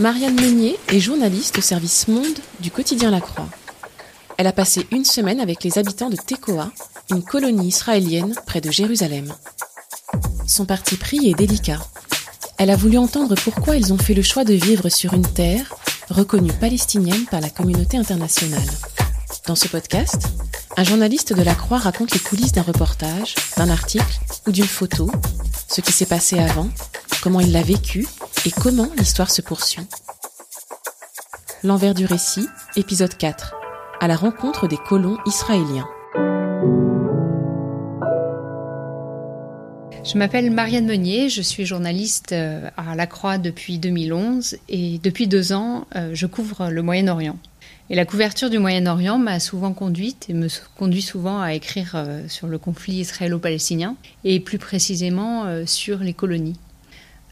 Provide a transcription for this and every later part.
Marianne Meunier est journaliste au service Monde du quotidien La Croix. Elle a passé une semaine avec les habitants de Tekoa, une colonie israélienne près de Jérusalem. Son parti pris est délicat. Elle a voulu entendre pourquoi ils ont fait le choix de vivre sur une terre reconnue palestinienne par la communauté internationale. Dans ce podcast, un journaliste de la Croix raconte les coulisses d'un reportage, d'un article ou d'une photo, ce qui s'est passé avant, comment il l'a vécu et comment l'histoire se poursuit. L'envers du récit, épisode 4. À la rencontre des colons israéliens. Je m'appelle Marianne Meunier, je suis journaliste euh, à La Croix depuis 2011 et depuis deux ans, euh, je couvre le Moyen-Orient. Et la couverture du Moyen-Orient m'a souvent conduite et me conduit souvent à écrire euh, sur le conflit israélo-palestinien et plus précisément sur les colonies.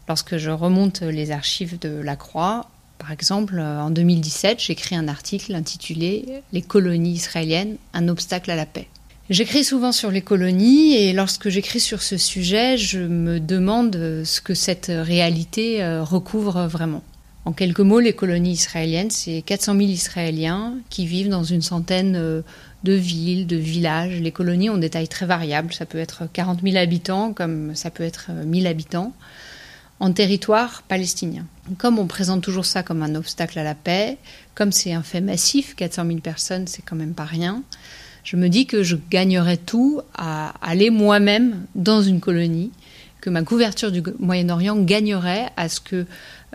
Lorsque je remonte les archives de la Croix, par exemple, en 2017, j'écris un article intitulé Les colonies israéliennes, un obstacle à la paix. J'écris souvent sur les colonies et lorsque j'écris sur ce sujet, je me demande ce que cette réalité euh, recouvre vraiment. En quelques mots, les colonies israéliennes, c'est 400 000 Israéliens qui vivent dans une centaine euh, de villes, de villages. Les colonies ont des tailles très variables. Ça peut être 40 000 habitants comme ça peut être 1000 euh, habitants en territoire palestinien. Comme on présente toujours ça comme un obstacle à la paix, comme c'est un fait massif, 400 000 personnes, c'est quand même pas rien, je me dis que je gagnerais tout à aller moi-même dans une colonie, que ma couverture du Moyen-Orient gagnerait à ce que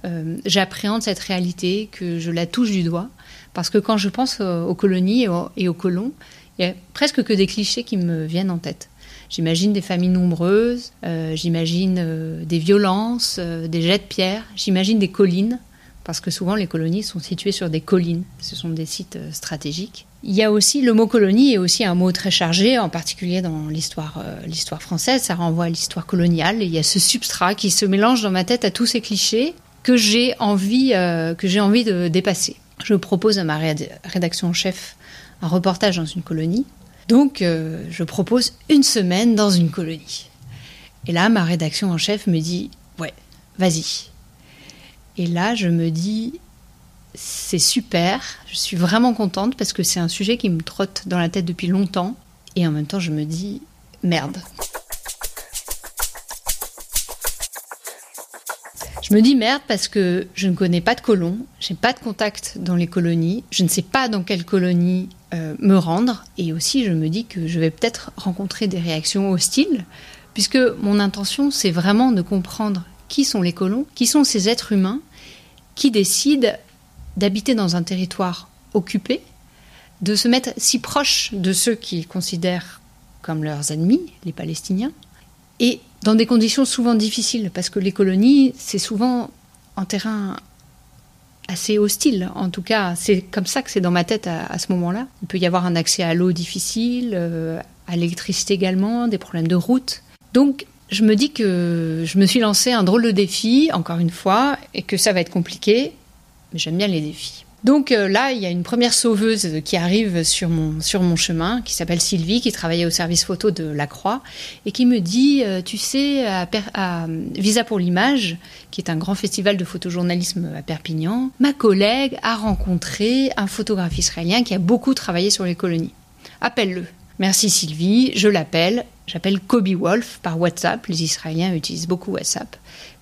euh, j'appréhende cette réalité, que je la touche du doigt. Parce que quand je pense aux, colonies et aux colons, il y a presque que des clichés qui me viennent en tête. J'imagine des familles nombreuses, euh, j'imagine euh, des violences, euh, des jets de pierre, j'imagine des collines, parce que souvent les colonies sont situées sur des collines, ce sont des sites stratégiques. Il y a aussi le mot colonie est aussi un mot très chargé, en particulier dans l'histoire l'histoire française, ça renvoie à l'histoire coloniale. Et il y a ce substrat qui se mélange dans ma tête à tous ces clichés que j'ai envie que j'ai envie de dépasser. Je propose à ma rédaction en chef un reportage dans une colonie donc, euh, je propose une semaine dans une colonie. Et là, ma rédaction en chef me dit Ouais, vas-y. Et là, je me dis C'est super, je suis vraiment contente parce que c'est un sujet qui me trotte dans la tête depuis longtemps. Et en même temps, je me dis Merde. Je me dis merde parce que je ne connais pas de colons, j'ai pas de contact dans les colonies, je ne sais pas dans quelle colonie euh, me rendre, et aussi je me dis que je vais peut-être rencontrer des réactions hostiles, puisque mon intention c'est vraiment de comprendre qui sont les colons, qui sont ces êtres humains qui décident d'habiter dans un territoire occupé, de se mettre si proche de ceux qu'ils considèrent comme leurs ennemis, les Palestiniens, et dans des conditions souvent difficiles, parce que les colonies, c'est souvent un terrain assez hostile. En tout cas, c'est comme ça que c'est dans ma tête à, ce moment-là. Il peut y avoir un accès à l'eau difficile, euh, à l'électricité également, des problèmes de route. Donc, je me dis que je me suis lancé un drôle de défi, encore une fois, et que ça va être compliqué, mais j'aime bien les défis. Donc euh, là, il y a une première sauveuse qui arrive sur mon, chemin, qui s'appelle Sylvie, qui travaillait au service photo de La Croix, et qui me dit, euh, tu sais, à, Visa pour l'image, qui est un grand festival de photojournalisme à Perpignan, ma collègue a rencontré un photographe israélien qui a beaucoup travaillé sur les colonies. Appelle-le. Merci Sylvie, je l'appelle. J'appelle Kobe Wolf par WhatsApp. Les Israéliens utilisent beaucoup WhatsApp.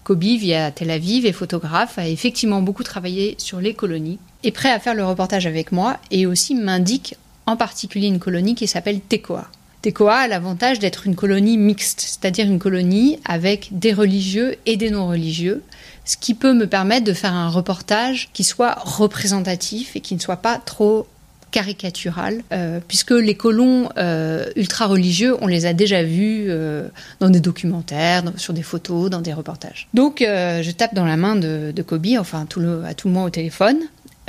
Kobe vit à Tel Aviv et photographe, a effectivement beaucoup travaillé sur les colonies est prêt à faire le reportage avec moi et aussi m'indique en particulier une colonie qui s'appelle Tekoa. Tekoa a l'avantage d'être une colonie mixte, c'est-à-dire une colonie avec des religieux et des non-religieux, ce qui peut me permettre de faire un reportage qui soit représentatif et qui ne soit pas trop caricatural, euh, puisque les colons euh, ultra-religieux, on les a déjà vus euh, dans des documentaires, sur des photos, dans des reportages. Donc je tape dans la main de, Kobe, enfin tout le, à tout le monde au téléphone,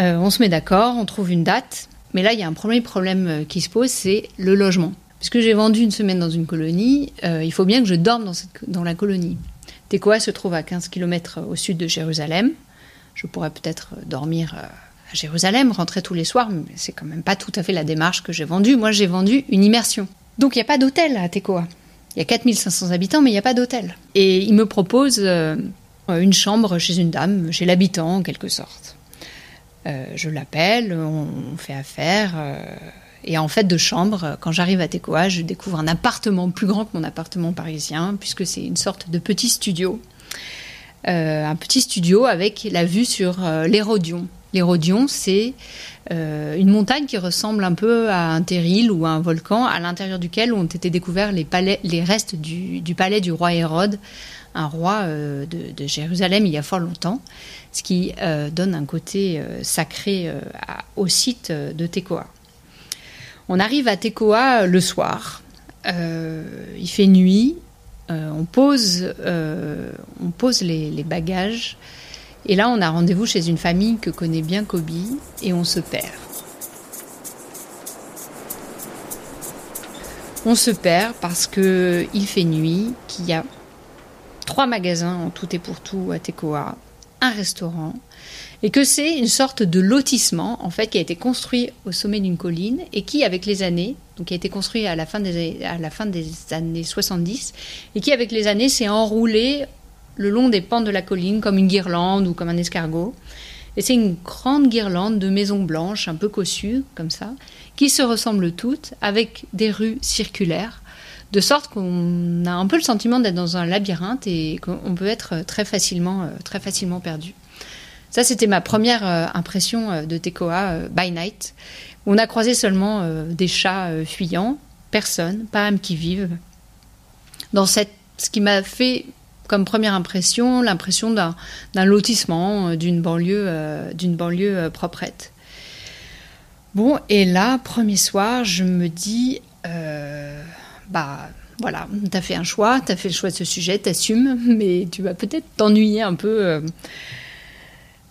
on se met d'accord, on trouve une date, mais là il y a un premier problème qui se pose, c'est le logement. Puisque j'ai vendu une semaine dans une colonie, il faut bien que je dorme dans, la colonie. Tekoa se trouve à 15 km au sud de Jérusalem. Je pourrais peut-être dormir à Jérusalem, rentrer tous les soirs, mais c'est quand même pas tout à fait la démarche que j'ai vendue. Moi, j'ai vendu une immersion. Donc, il n'y a pas d'hôtel à Tekoa. Il y a 4500 habitants, mais il n'y a pas d'hôtel. Et il me propose euh, une chambre chez une dame, chez l'habitant en quelque sorte. Euh, je l'appelle, on, fait affaire. Euh, et en fait, de chambre, quand j'arrive à Tekoa, je découvre un appartement plus grand que mon appartement parisien, puisque c'est une sorte de petit studio. un petit studio avec la vue sur l'Hérodion, L'Hérodion, c'est euh, une montagne qui ressemble un peu à un terril ou à un volcan, à l'intérieur duquel ont été découverts les, restes du, palais du roi Hérode, un roi euh, de, Jérusalem il y a fort longtemps, ce qui euh, donne un côté sacré au site de Tekoa. On arrive à Tekoa le soir, il fait nuit, on pose, on pose les bagages. Et là, on a rendez-vous chez une famille que connaît bien Kobe et on se perd. On se perd parce que il fait nuit, qu'il y a trois magasins en tout et pour tout à Tekoa, un restaurant, et que c'est une sorte de lotissement en fait qui a été construit au sommet d'une colline et qui, avec les années, donc qui a été construit à la fin des, à la fin des années 70, et qui, avec les années, s'est enroulé le long des pentes de la colline comme une guirlande ou comme un escargot. Et c'est une grande guirlande de maisons blanches, un peu cossues, comme ça, qui se ressemblent toutes, avec des rues circulaires, de sorte qu'on a un peu le sentiment d'être dans un labyrinthe et qu'on peut être très facilement, euh, très facilement perdu. Ça, c'était ma première euh, impression euh, de Tekoa by night. On a croisé seulement des chats fuyants, personne, pas âme qui vivent. Dans cette, ce qui m'a fait comme première impression l'impression d'un, lotissement, euh, d'une banlieue, euh, d'une banlieue euh, proprette. Bon, et là, premier soir, je me dis, bah voilà, t'as fait un choix, t'as fait le choix de ce sujet, t'assumes, mais tu vas peut-être t'ennuyer un peu.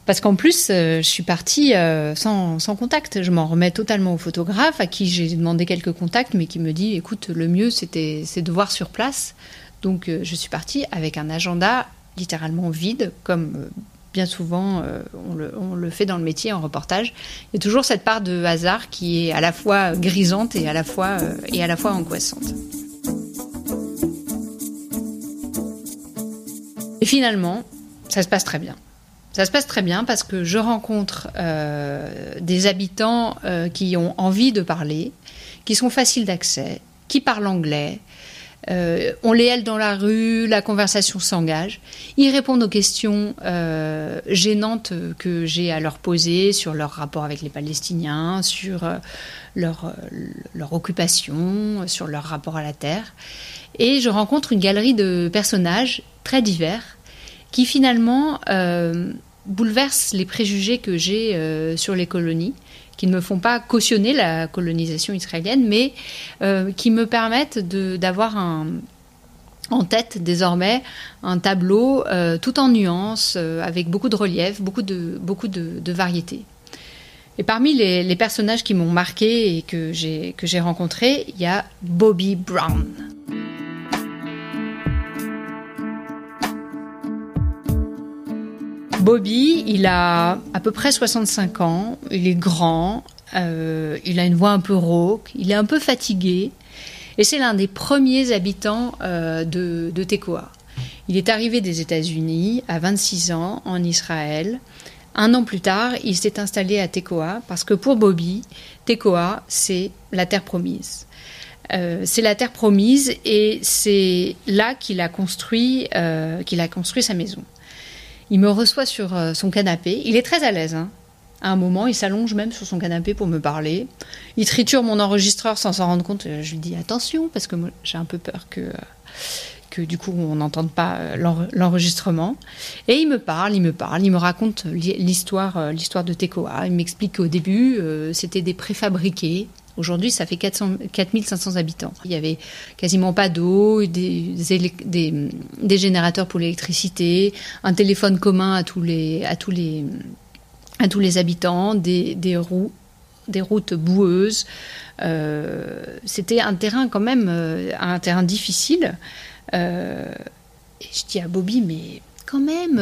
parce qu'en plus, je suis partie sans, sans, contact. Je m'en remets totalement au photographe, à qui j'ai demandé quelques contacts, mais qui me dit, écoute, le mieux, c'était, c'est de voir sur place. Donc euh, je suis partie avec un agenda littéralement vide, comme euh, bien souvent euh, on le, fait dans le métier en reportage. Il y a toujours cette part de hasard qui est à la fois grisante et à la fois, et à la fois angoissante. Et finalement, ça se passe très bien. Ça se passe très bien parce que je rencontre des habitants qui ont envie de parler, qui sont faciles d'accès, qui parlent anglais, euh, on les aide dans la rue, la conversation s'engage. Ils répondent aux questions euh, gênantes que j'ai à leur poser sur leur rapport avec les Palestiniens, sur euh, leur, occupation, sur leur rapport à la terre. Et je rencontre une galerie de personnages très divers qui finalement bouleversent les préjugés que j'ai sur les colonies qui ne me font pas cautionner la colonisation israélienne, mais euh, qui me permettent d'avoir en tête désormais un tableau euh, tout en nuances, euh, avec beaucoup de relief, beaucoup de, beaucoup variété. Et parmi les, les personnages qui m'ont marqué et que j'ai rencontrés, il y a Bobby Brown. Bobby, il a à peu près 65 ans, il est grand, euh, il a une voix un peu rauque, il est un peu fatigué, et c'est l'un des premiers habitants euh, de, de Tekoa. Il est arrivé des États-Unis à 26 ans en Israël. Un an plus tard, il s'est installé à Tekoa parce que pour Bobby, Tekoa, c'est la terre promise. Euh, c'est la terre promise et c'est là qu'il a qu'il a construit sa maison. Il me reçoit sur euh, son canapé. Il est très à l'aise. Hein. À un moment, il s'allonge même sur son canapé pour me parler. Il triture mon enregistreur sans s'en rendre compte. Je lui dis attention, parce que j'ai un peu peur que, que du coup, on n'entende pas l'enregistrement. Et il me parle, il me parle, il me raconte l'histoire, l'histoire de Tekoa. Il m'explique qu'au début, c'était des préfabriqués Aujourd'hui, ça fait 400, 4500 habitants. Il n'y avait quasiment pas d'eau, des, des, générateurs pour l'électricité, un téléphone commun à tous les, à tous les, à tous les habitants, des, des routes boueuses. Euh, c'était un terrain quand même, euh, un terrain difficile. Euh, et je dis à Bobby, mais quand même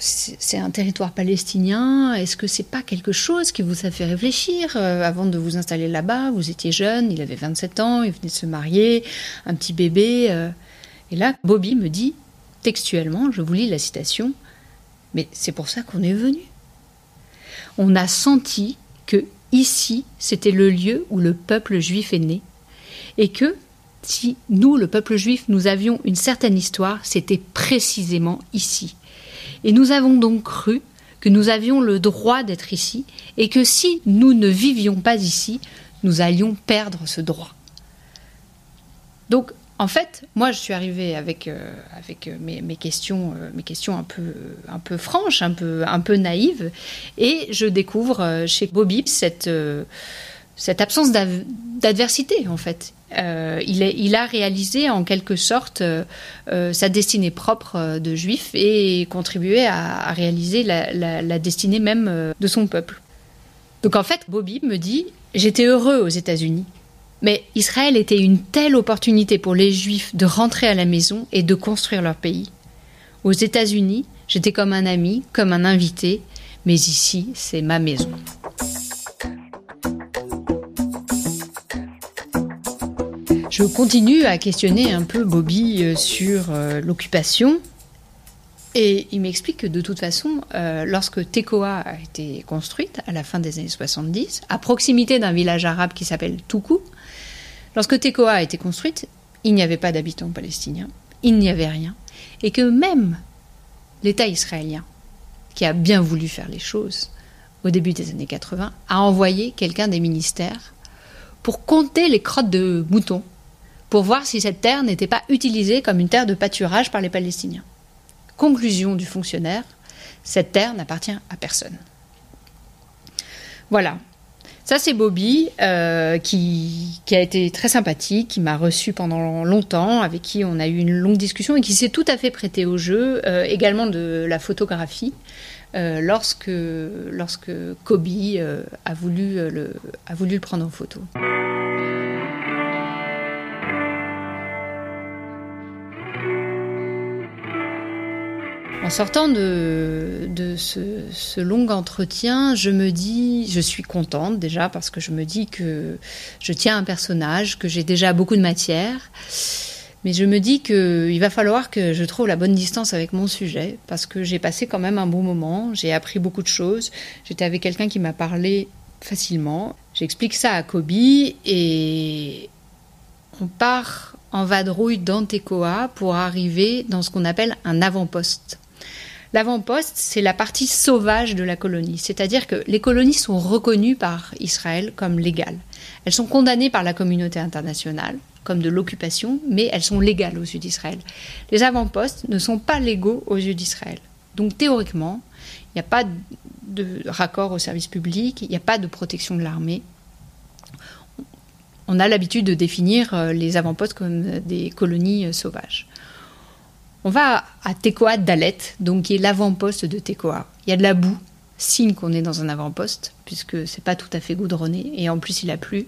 c'est un territoire palestinien. Est-ce que c'est pas quelque chose qui vous a fait réfléchir euh, avant de vous installer là-bas? Vous étiez jeune, il avait 27 ans, il venait de se marier, un petit bébé. Euh. et là, Bobby me dit textuellement, je vous lis la citation, mais c'est pour ça qu'on est venu. On a senti que ici, c'était le lieu où le peuple juif est né, et que si nous, le peuple juif, nous avions une certaine histoire, c'était précisément ici. Et nous avons donc cru que nous avions le droit d'être ici et que si nous ne vivions pas ici, nous allions perdre ce droit. Donc, en fait, moi, je suis arrivée avec, euh, avec euh, mes, questions, euh, mes questions un peu, un peu franches, un peu, un peu naïves, et je découvre chez Bobby cette, cette absence d'adversité, en fait. Euh, il, a réalisé en quelque sorte euh, euh, sa destinée propre de juif et contribué à, réaliser la, destinée même de son peuple. Donc en fait, Bobby me dit J'étais heureux aux États-Unis, mais Israël était une telle opportunité pour les juifs de rentrer à la maison et de construire leur pays. Aux États-Unis, j'étais comme un ami, comme un invité, mais ici, c'est ma maison. Je continue à questionner un peu Bobby euh, sur euh, l'occupation. Et il m'explique que de toute façon, euh, lorsque Tekoa a été construite à la fin des années 70, à proximité d'un village arabe qui s'appelle Toukou, lorsque Tekoa a été construite, il n'y avait pas d'habitants palestiniens, il n'y avait rien. Et que même l'État israélien, qui a bien voulu faire les choses au début des années 80, a envoyé quelqu'un des ministères pour compter les crottes de moutons pour voir si cette terre n'était pas utilisée comme une terre de pâturage par les Palestiniens. Conclusion du fonctionnaire, cette terre n'appartient à personne. Voilà. Ça, c'est Bobby, euh, qui, a été très sympathique, qui m'a reçu pendant longtemps, avec qui on a eu une longue discussion et qui s'est tout à fait prêté au jeu, euh, également de la photographie, euh, lorsque, lorsque Kobe a, voulu, a voulu le prendre en photo. En sortant de, ce, long entretien, je me dis, je suis contente déjà parce que je me dis que je tiens un personnage, que j'ai déjà beaucoup de matière. Mais je me dis qu'il va falloir que je trouve la bonne distance avec mon sujet parce que j'ai passé quand même un bon moment, j'ai appris beaucoup de choses, j'étais avec quelqu'un qui m'a parlé facilement. J'explique ça à Kobe et on part en vadrouille dans Tekoa pour arriver dans ce qu'on appelle un avant-poste. L'avant-poste, c'est la partie sauvage de la colonie, c'est-à-dire que les colonies sont reconnues par Israël comme légales. Elles sont condamnées par la communauté internationale comme de l'occupation, mais elles sont légales aux yeux d'Israël. Les avant-postes ne sont pas légaux aux yeux d'Israël. Donc théoriquement, il n'y a pas de raccord au service public, il n'y a pas de protection de l'armée. On a l'habitude de définir euh, les avant-postes comme des colonies euh, sauvages. On va à Tekoa Dalet, donc qui est l'avant-poste de Tekoa. Il y a de la boue, signe qu'on est dans un avant-poste, puisque c'est pas tout à fait goudronné, et en plus il a plu.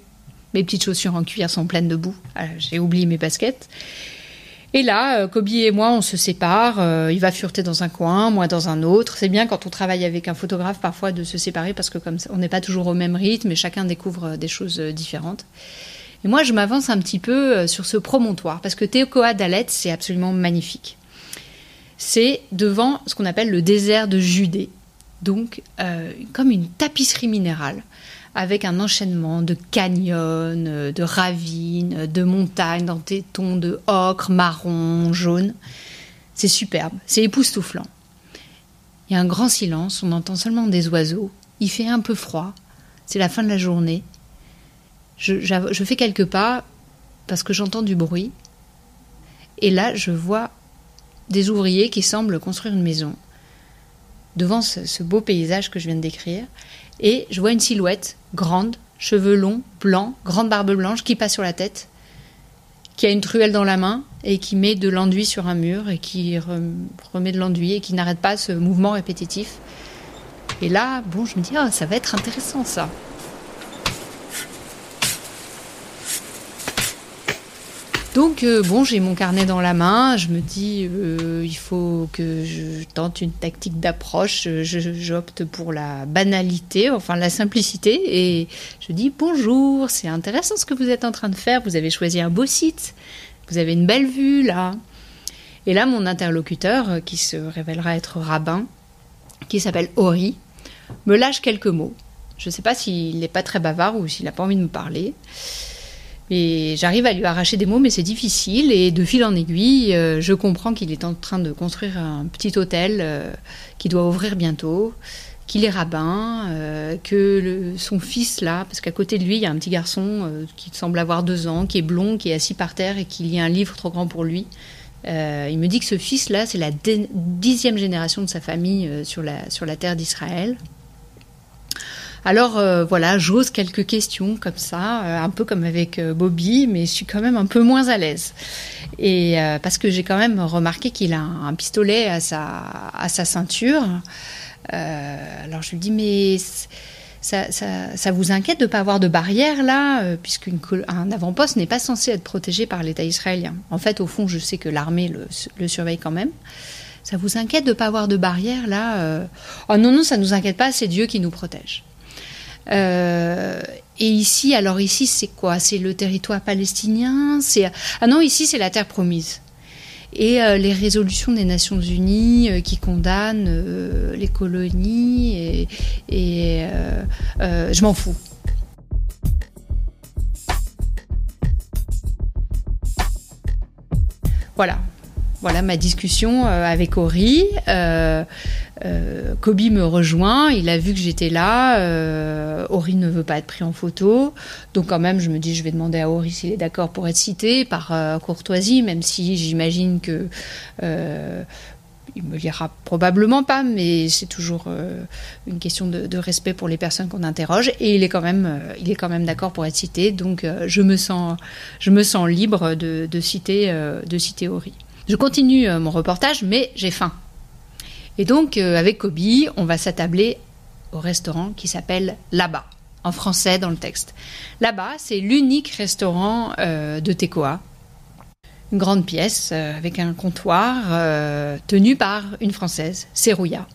Mes petites chaussures en cuir sont pleines de boue. Ah, j'ai oublié mes baskets. Et là, euh, Kobe et moi, on se sépare. Euh, il va fureter dans un coin, moi dans un autre. C'est bien quand on travaille avec un photographe parfois de se séparer parce que comme on n'est pas toujours au même rythme et chacun découvre euh, des choses différentes. Et moi, je m'avance un petit peu sur ce promontoire parce que Tekoa Dalet, c'est absolument magnifique c'est devant ce qu'on appelle le désert de Judée, donc euh, comme une tapisserie minérale, avec un enchaînement de canyons, de ravines, de montagnes dans des tons de ocre, marron, jaune. C'est superbe, c'est époustouflant. Il y a un grand silence, on entend seulement des oiseaux. Il fait un peu froid. C'est la fin de la journée. Je fais quelques pas parce que j'entends du bruit. Et là, je vois des ouvriers qui semblent construire une maison devant ce, beau paysage que je viens de décrire. Et je vois une silhouette grande, cheveux longs, blancs, grande barbe blanche qui passe sur la tête, qui a une truelle dans la main et qui met de l'enduit sur un mur et qui remet de l'enduit et qui n'arrête pas ce mouvement répétitif. Et là, bon, je me dis, oh, ça va être intéressant ça. Donc euh, bon, j'ai mon carnet dans la main, je me dis euh, il faut que je tente une tactique d'approche, j'opte pour la banalité, enfin la simplicité et je dis bonjour, c'est intéressant ce que vous êtes en train de faire, vous avez choisi un beau site, vous avez une belle vue là. Et là mon interlocuteur euh, qui se révélera être rabbin, qui s'appelle Ori, me lâche quelques mots. Je ne sais pas s'il n'est pas très bavard ou s'il n'a pas envie de me parler. Et j'arrive à lui arracher des mots, mais c'est difficile. Et de fil en aiguille, euh, je comprends qu'il est en train de construire un petit hôtel euh, qui doit ouvrir bientôt, qu'il est rabbin, euh, que son fils là, parce qu'à côté de lui, il y a un petit garçon qui semble avoir deux ans, qui est blond, qui est assis par terre et qui lit un livre trop grand pour lui. il me dit que ce fils-là, c'est la dixième génération de sa famille sur, la, sur la terre d'Israël. Alors euh, voilà, j'ose quelques questions comme ça, euh, un peu comme avec euh, Bobby, mais je suis quand même un peu moins à l'aise. Et parce que j'ai quand même remarqué qu'il a un, pistolet à sa, à sa ceinture. alors je lui dis mais ça, ça, vous inquiète de ne pas avoir de barrière là, puisqu'un avant-poste n'est pas censé être protégé par l'État israélien. En fait, au fond, je sais que l'armée le, le, surveille quand même. Ça vous inquiète de ne pas avoir de barrière là Oh non, non, ça ne nous inquiète pas, c'est Dieu qui nous protège. Euh, et ici, alors ici, c'est quoi? C'est le territoire palestinien C'est ah non, ici, c'est la terre promise. Et euh, les résolutions des Nations Unies euh, qui condamnent les colonies et, je m'en fous. Voilà, voilà ma discussion avec Ori. Kobe me rejoint, il a vu que j'étais là, euh, ne veut pas être pris en photo, donc quand même je me dis je vais demander à Ori s'il est d'accord pour être cité par euh, courtoisie, même si j'imagine que il me lira probablement pas, mais c'est toujours une question de, respect pour les personnes qu'on interroge. Et il est quand même, il est quand même d'accord pour être cité. Donc je me sens, je me sens libre de, citer, de citer. Je continue mon reportage, mais j'ai faim. Et donc, euh, avec Kobe, on va s'attabler au restaurant qui s'appelle Là-bas, en français dans le texte. Là-bas, c'est l'unique restaurant euh, de Tekoa. Une grande pièce euh, avec un comptoir tenu par une Française, Serouya.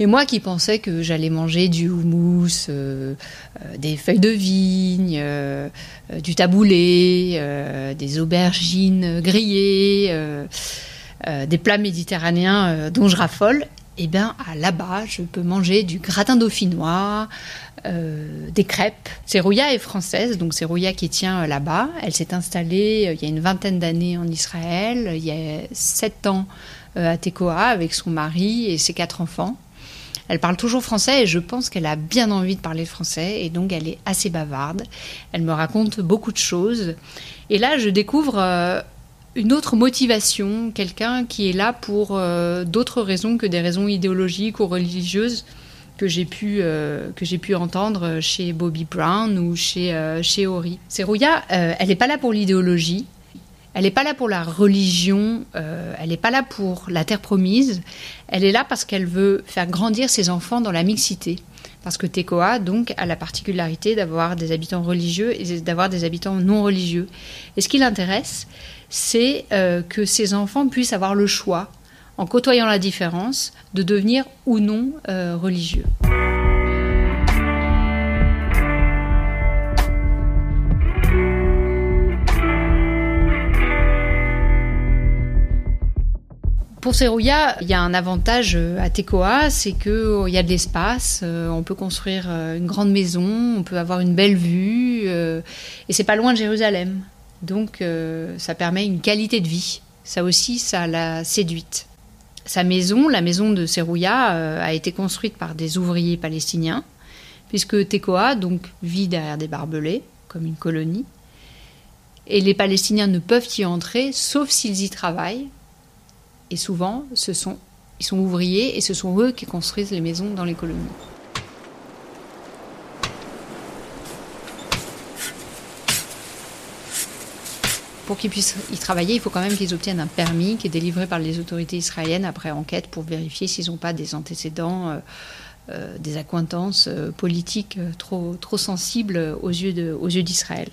Et moi qui pensais que j'allais manger du houmous, des feuilles de vigne, du taboulé, des aubergines grillées, des plats méditerranéens euh, dont je raffole, eh bien, là-bas, je peux manger du gratin dauphinois, euh, des crêpes. Serouya est française, donc c'est Rouya qui tient là-bas. Elle s'est installée il y a une vingtaine d'années en Israël, il y a sept ans à Tekoa avec son mari et ses quatre enfants. Elle parle toujours français et je pense qu'elle a bien envie de parler français et donc elle est assez bavarde. Elle me raconte beaucoup de choses. Et là, je découvre une autre motivation, quelqu'un qui est là pour euh, d'autres raisons que des raisons idéologiques ou religieuses que j'ai pu, euh, que j'ai pu entendre chez Bobby Brown ou chez, euh, chez Ori. Serouya, elle n'est pas là pour l'idéologie, elle n'est pas là pour la religion, elle n'est pas là pour la terre promise, elle est là parce qu'elle veut faire grandir ses enfants dans la mixité. Parce que Tekoa, donc, a la particularité d'avoir des habitants religieux et d'avoir des habitants non religieux. Et ce qui l'intéresse, c'est euh, que ces enfants puissent avoir le choix, en côtoyant la différence, de devenir ou non euh, religieux. Pour Serouya, il y a un avantage euh, à Tekoa, c'est qu'il y a de l'espace, on peut construire une grande maison, on peut avoir une belle vue, et c'est pas loin de Jérusalem. Donc euh, ça permet une qualité de vie. Ça aussi, ça l'a séduite. Sa maison, la maison de Serouya, euh, a été construite par des ouvriers palestiniens, puisque Tekoa donc vit derrière des barbelés, comme une colonie, et les Palestiniens ne peuvent y entrer sauf s'ils y travaillent. Et souvent, ce sont, ils sont ouvriers et ce sont eux qui construisent les maisons dans les colonies. Pour qu'ils puissent y travailler, il faut quand même qu'ils obtiennent un permis qui est délivré par les autorités israéliennes après enquête pour vérifier s'ils n'ont pas des antécédents, euh, euh, des accointances euh, politiques trop, trop sensibles aux yeux, d'Israël.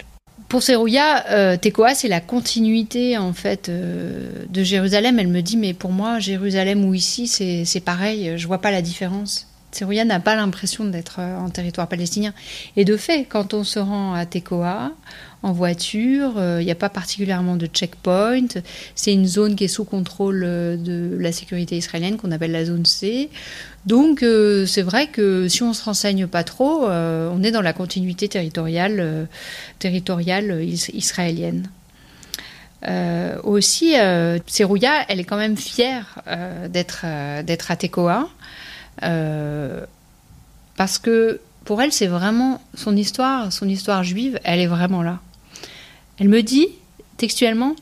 Pour Serouya, Tekoa, c'est la continuité en fait de Jérusalem. Elle me dit, mais pour moi, Jérusalem ou ici, c'est, c'est pareil, je vois pas la différence. Serouya n'a pas l'impression d'être en territoire palestinien. Et de fait, quand on se rend à Tekoa, en voiture. Il euh, n'y a pas particulièrement de checkpoint. C'est une zone qui est sous contrôle euh, de la sécurité israélienne qu'on appelle la zone C. Donc euh, c'est vrai que si on se renseigne pas trop, on est dans la continuité territoriale, territoriale israélienne. aussi, Serouya, elle est quand même fière d'être à Tekoa parce que pour elle, c'est vraiment son histoire, son histoire juive, elle est vraiment là. Elle me dit, textuellement,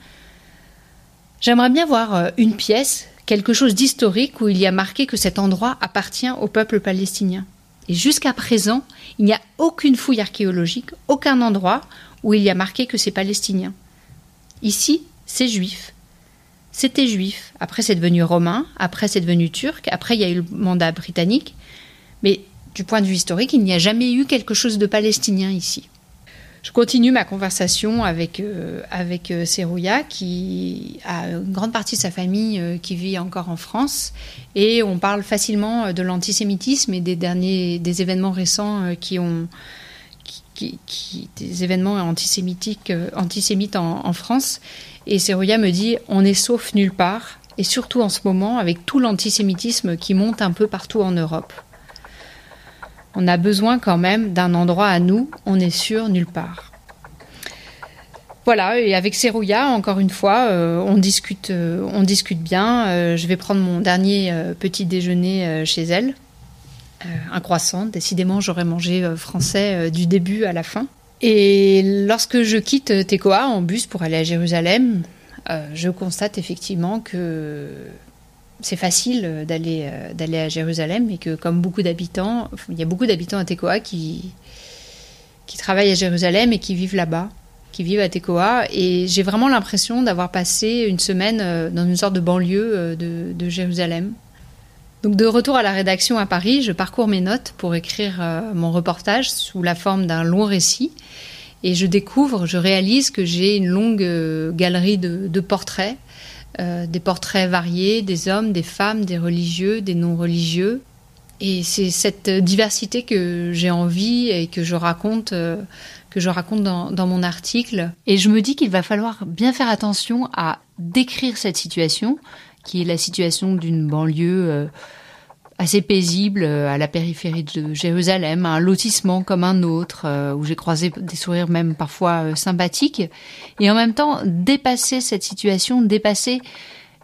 J'aimerais bien voir euh, une pièce, quelque chose d'historique où il y a marqué que cet endroit appartient au peuple palestinien. Et jusqu'à présent, il n'y a aucune fouille archéologique, aucun endroit où il y a marqué que c'est palestinien. Ici, c'est juif. C'était juif. Après, c'est devenu romain. Après, c'est devenu turc. Après, il y a eu le mandat britannique. Mais du point de vue historique, il n'y a jamais eu quelque chose de palestinien ici. Je continue ma conversation avec, euh, avec euh, Serouya, qui a une grande partie de sa famille euh, qui vit encore en France. Et on parle facilement de l'antisémitisme et des derniers des événements récents qui ont. Des événements antisémitiques, antisémites en, France. Et Serouya me dit on est sauf nulle part, et surtout en ce moment avec tout l'antisémitisme qui monte un peu partout en Europe on a besoin quand même d'un endroit à nous, on est sûr nulle part. Voilà, et avec Serouya, encore une fois, euh, on, discute, euh, on discute bien. Euh, je vais prendre mon dernier petit déjeuner chez elle. Un croissant, décidément, j'aurais mangé français du début à la fin. Et lorsque je quitte Tekoa en bus pour aller à Jérusalem, je constate effectivement que c'est facile euh, d'aller euh, à Jérusalem et que comme beaucoup d'habitants, il y a beaucoup d'habitants à Tekoa qui qui travaillent à Jérusalem et qui vivent là-bas, qui vivent à Tekoa et j'ai vraiment l'impression d'avoir passé une semaine euh, dans une sorte de banlieue de, Jérusalem. Donc de retour à la rédaction à Paris, je parcours mes notes pour écrire mon reportage sous la forme d'un long récit et je découvre, je réalise que j'ai une longue galerie de, portraits euh, des portraits variés, des hommes, des femmes, des religieux, des non-religieux. Et c'est cette diversité que j'ai envie et que je raconte, euh, que je raconte dans, mon article. Et je me dis qu'il va falloir bien faire attention à décrire cette situation, qui est la situation d'une banlieue euh, assez paisible euh, à la périphérie de Jérusalem, un lotissement comme un autre, euh, où j'ai croisé des sourires même parfois sympathiques, et en même temps dépasser cette situation, dépasser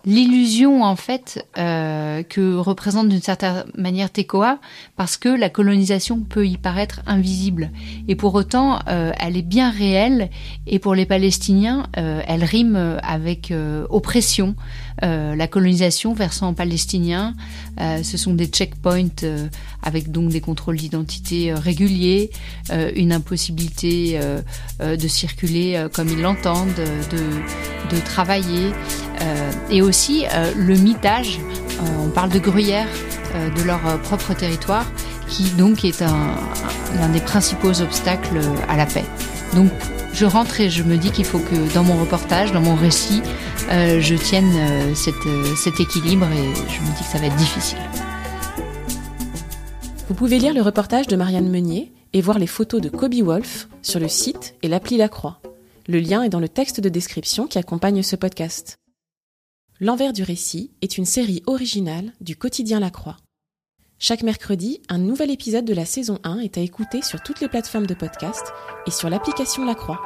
l'illusion en fait que représente d'une certaine manière Tekoa parce que la colonisation peut y paraître invisible. Et pour autant elle est bien réelle et pour les Palestiniens elle rime avec oppression la colonisation versant palestinien ce sont des checkpoints avec donc des contrôles d'identité réguliers une impossibilité de circuler comme ils l'entendent de, de travailler et aussi euh, le mitage, euh, on parle de gruyère, euh, de leur propre territoire, qui donc est l'un des principaux obstacles à la paix. Donc je rentre et je me dis qu'il faut que dans mon reportage, dans mon récit, je tienne cet équilibre et je me dis que ça va être difficile. Vous pouvez lire le reportage de Marianne Meunier et voir les photos de Kobe Wolf sur le site et l'appli La Croix. Le lien est dans le texte de description qui accompagne ce podcast. L'envers du récit est une série originale du quotidien La Croix. Chaque mercredi, un nouvel épisode de la saison 1 est à écouter sur toutes les plateformes de podcast et sur l'application La Croix.